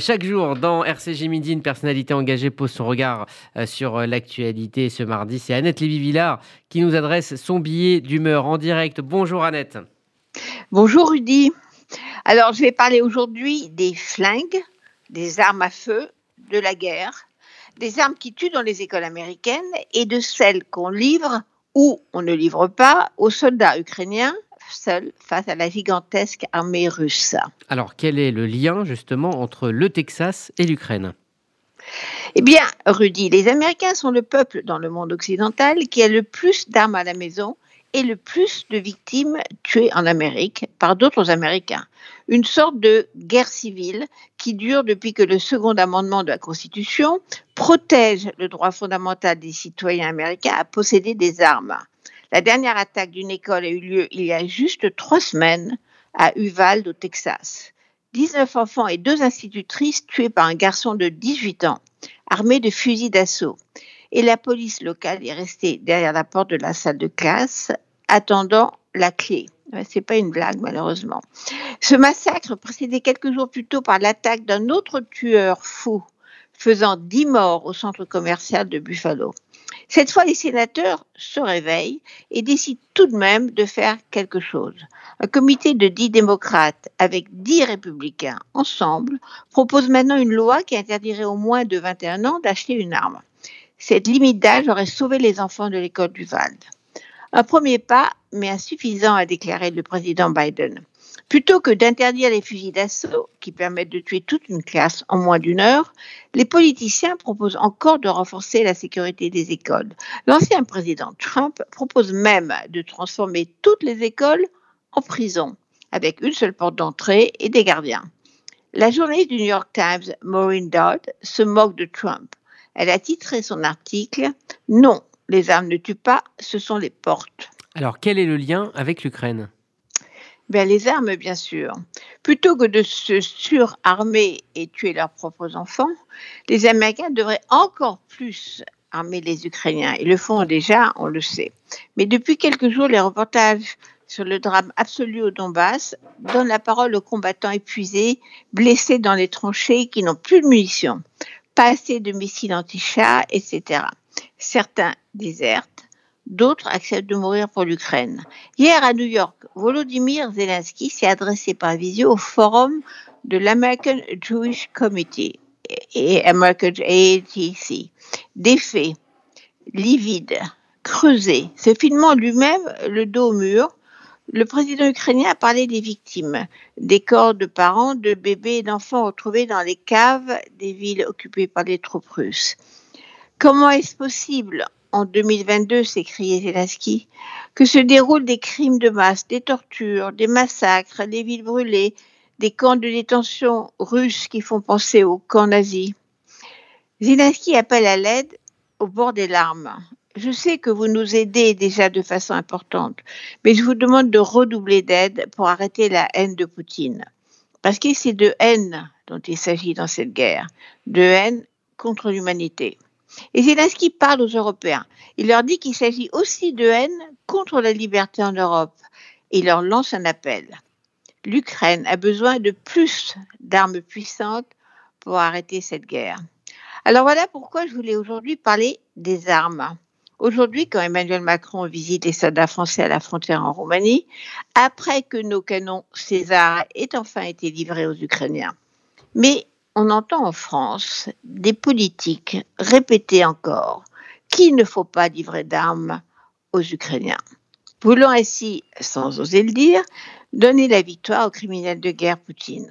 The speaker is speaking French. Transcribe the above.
Chaque jour, dans RCG Midi, une personnalité engagée pose son regard euh, sur euh, l'actualité. Ce mardi, c'est Annette Lévy-Villard qui nous adresse son billet d'humeur en direct. Bonjour Annette. Bonjour Rudy. Alors, je vais parler aujourd'hui des flingues, des armes à feu, de la guerre, des armes qui tuent dans les écoles américaines et de celles qu'on livre ou on ne livre pas aux soldats ukrainiens seul face à la gigantesque armée russe. Alors, quel est le lien justement entre le Texas et l'Ukraine? Eh bien, Rudy, les Américains sont le peuple dans le monde occidental qui a le plus d'armes à la maison et le plus de victimes tuées en Amérique par d'autres Américains. Une sorte de guerre civile qui dure depuis que le second amendement de la Constitution protège le droit fondamental des citoyens américains à posséder des armes. La dernière attaque d'une école a eu lieu il y a juste trois semaines à Uvalde, au Texas. 19 enfants et deux institutrices tués par un garçon de 18 ans, armé de fusils d'assaut. Et la police locale est restée derrière la porte de la salle de classe, attendant la clé. C'est pas une blague, malheureusement. Ce massacre précédé quelques jours plus tôt par l'attaque d'un autre tueur fou, faisant 10 morts au centre commercial de Buffalo. Cette fois, les sénateurs se réveillent et décident tout de même de faire quelque chose. Un comité de dix démocrates avec dix républicains ensemble propose maintenant une loi qui interdirait au moins de 21 ans d'acheter une arme. Cette limite d'âge aurait sauvé les enfants de l'école du Val. Un premier pas, mais insuffisant, a déclaré le président Biden. Plutôt que d'interdire les fusils d'assaut qui permettent de tuer toute une classe en moins d'une heure, les politiciens proposent encore de renforcer la sécurité des écoles. L'ancien président Trump propose même de transformer toutes les écoles en prison, avec une seule porte d'entrée et des gardiens. La journaliste du New York Times, Maureen Dodd, se moque de Trump. Elle a titré son article Non, les armes ne tuent pas, ce sont les portes. Alors quel est le lien avec l'Ukraine? Ben, les armes, bien sûr. Plutôt que de se surarmer et tuer leurs propres enfants, les Américains devraient encore plus armer les Ukrainiens. Ils le font déjà, on le sait. Mais depuis quelques jours, les reportages sur le drame absolu au Donbass donnent la parole aux combattants épuisés, blessés dans les tranchées, qui n'ont plus de munitions, pas assez de missiles anti-chars, etc. Certains désertent, D'autres acceptent de mourir pour l'Ukraine. Hier à New York, Volodymyr Zelensky s'est adressé par visio au forum de l'American Jewish Committee et American ATC. Des faits livides, creusés, se lui-même le dos au mur, le président ukrainien a parlé des victimes, des corps de parents, de bébés et d'enfants retrouvés dans les caves des villes occupées par les troupes russes. Comment est-ce possible en 2022, s'écriait Zelensky, que se déroulent des crimes de masse, des tortures, des massacres, des villes brûlées, des camps de détention russes qui font penser aux camps nazis. Zelensky appelle à l'aide au bord des larmes. Je sais que vous nous aidez déjà de façon importante, mais je vous demande de redoubler d'aide pour arrêter la haine de Poutine. Parce que c'est de haine dont il s'agit dans cette guerre, de haine contre l'humanité. Et Zelensky parle aux Européens. Il leur dit qu'il s'agit aussi de haine contre la liberté en Europe. Et il leur lance un appel. L'Ukraine a besoin de plus d'armes puissantes pour arrêter cette guerre. Alors voilà pourquoi je voulais aujourd'hui parler des armes. Aujourd'hui, quand Emmanuel Macron visite les soldats français à la frontière en Roumanie, après que nos canons César aient enfin été livrés aux Ukrainiens. Mais on entend en France des politiques répéter encore qu'il ne faut pas livrer d'armes aux Ukrainiens, voulant ainsi, sans oser le dire, donner la victoire aux criminels de guerre Poutine.